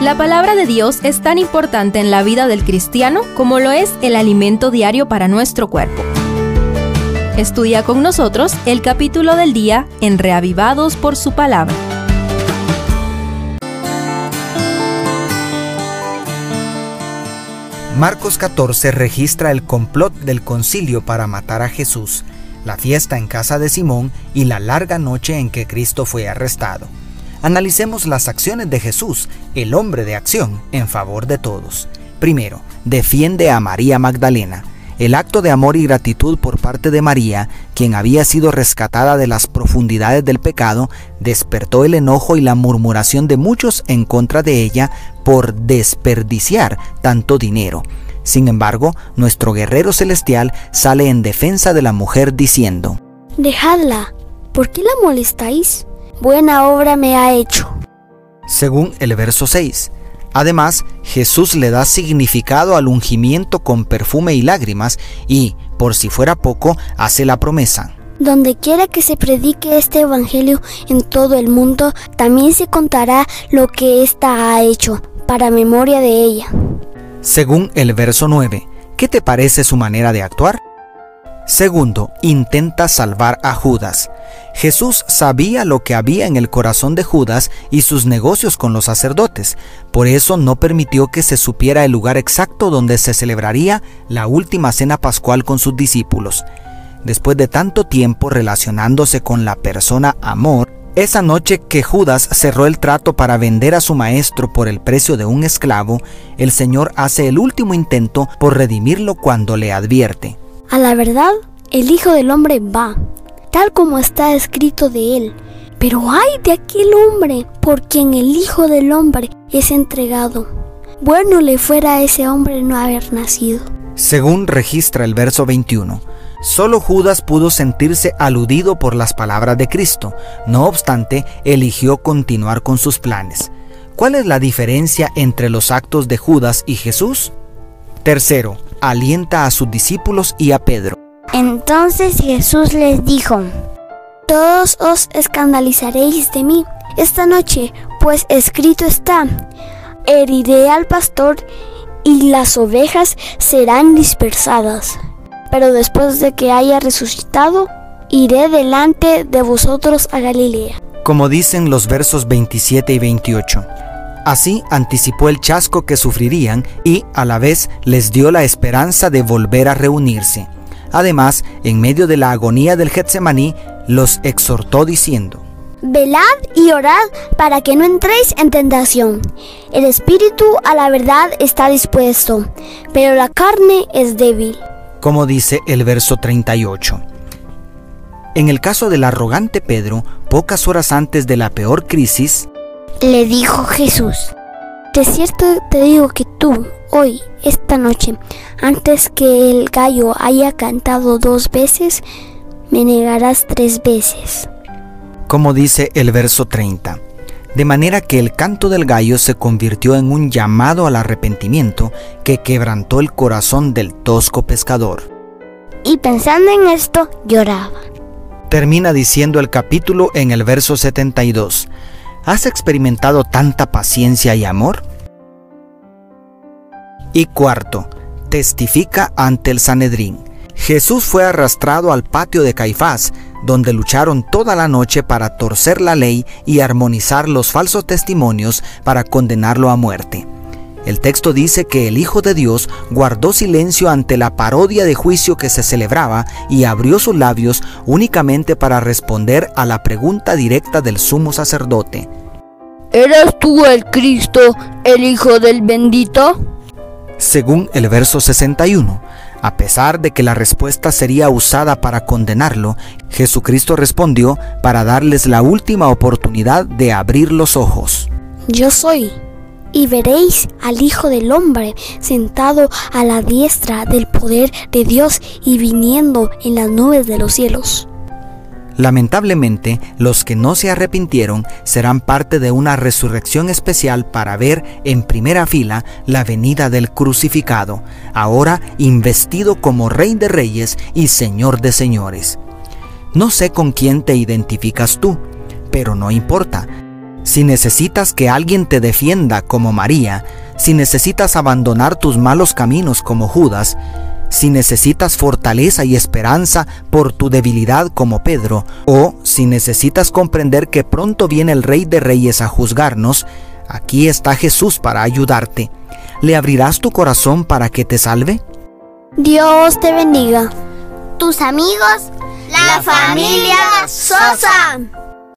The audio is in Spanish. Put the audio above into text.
La palabra de Dios es tan importante en la vida del cristiano como lo es el alimento diario para nuestro cuerpo. Estudia con nosotros el capítulo del día en Reavivados por su palabra. Marcos 14 registra el complot del concilio para matar a Jesús, la fiesta en casa de Simón y la larga noche en que Cristo fue arrestado. Analicemos las acciones de Jesús, el hombre de acción, en favor de todos. Primero, defiende a María Magdalena. El acto de amor y gratitud por parte de María, quien había sido rescatada de las profundidades del pecado, despertó el enojo y la murmuración de muchos en contra de ella por desperdiciar tanto dinero. Sin embargo, nuestro guerrero celestial sale en defensa de la mujer diciendo, Dejadla, ¿por qué la molestáis? Buena obra me ha hecho. Según el verso 6, Además, Jesús le da significado al ungimiento con perfume y lágrimas y, por si fuera poco, hace la promesa. Donde quiera que se predique este Evangelio en todo el mundo, también se contará lo que ésta ha hecho, para memoria de ella. Según el verso 9, ¿qué te parece su manera de actuar? Segundo, intenta salvar a Judas. Jesús sabía lo que había en el corazón de Judas y sus negocios con los sacerdotes, por eso no permitió que se supiera el lugar exacto donde se celebraría la última cena pascual con sus discípulos. Después de tanto tiempo relacionándose con la persona amor, esa noche que Judas cerró el trato para vender a su maestro por el precio de un esclavo, el Señor hace el último intento por redimirlo cuando le advierte. A la verdad, el Hijo del Hombre va, tal como está escrito de él. Pero ay de aquel hombre por quien el Hijo del Hombre es entregado. Bueno le fuera a ese hombre no haber nacido. Según registra el verso 21, solo Judas pudo sentirse aludido por las palabras de Cristo. No obstante, eligió continuar con sus planes. ¿Cuál es la diferencia entre los actos de Judas y Jesús? Tercero, alienta a sus discípulos y a Pedro. Entonces Jesús les dijo, Todos os escandalizaréis de mí esta noche, pues escrito está, heriré al pastor y las ovejas serán dispersadas. Pero después de que haya resucitado, iré delante de vosotros a Galilea. Como dicen los versos 27 y 28. Así anticipó el chasco que sufrirían y a la vez les dio la esperanza de volver a reunirse. Además, en medio de la agonía del Getsemaní, los exhortó diciendo, Velad y orad para que no entréis en tentación. El espíritu a la verdad está dispuesto, pero la carne es débil. Como dice el verso 38. En el caso del arrogante Pedro, pocas horas antes de la peor crisis, le dijo Jesús, de cierto te digo que tú, hoy, esta noche, antes que el gallo haya cantado dos veces, me negarás tres veces. Como dice el verso 30. De manera que el canto del gallo se convirtió en un llamado al arrepentimiento que quebrantó el corazón del tosco pescador. Y pensando en esto, lloraba. Termina diciendo el capítulo en el verso 72. ¿Has experimentado tanta paciencia y amor? Y cuarto, testifica ante el Sanedrín. Jesús fue arrastrado al patio de Caifás, donde lucharon toda la noche para torcer la ley y armonizar los falsos testimonios para condenarlo a muerte. El texto dice que el Hijo de Dios guardó silencio ante la parodia de juicio que se celebraba y abrió sus labios únicamente para responder a la pregunta directa del sumo sacerdote. ¿Eres tú el Cristo, el Hijo del bendito? Según el verso 61, a pesar de que la respuesta sería usada para condenarlo, Jesucristo respondió para darles la última oportunidad de abrir los ojos. Yo soy, y veréis al Hijo del Hombre sentado a la diestra del poder de Dios y viniendo en las nubes de los cielos. Lamentablemente, los que no se arrepintieron serán parte de una resurrección especial para ver en primera fila la venida del crucificado, ahora investido como Rey de Reyes y Señor de Señores. No sé con quién te identificas tú, pero no importa Si necesitas que alguien te defienda como María, si necesitas abandonar tus malos caminos como Judas, si necesitas fortaleza y esperanza por tu debilidad como Pedro, o si necesitas comprender que pronto viene el Rey de Reyes a juzgarnos, aquí está Jesús para ayudarte. ¿Le abrirás tu corazón para que te salve? Dios te bendiga. Tus amigos, la, familia Sosa.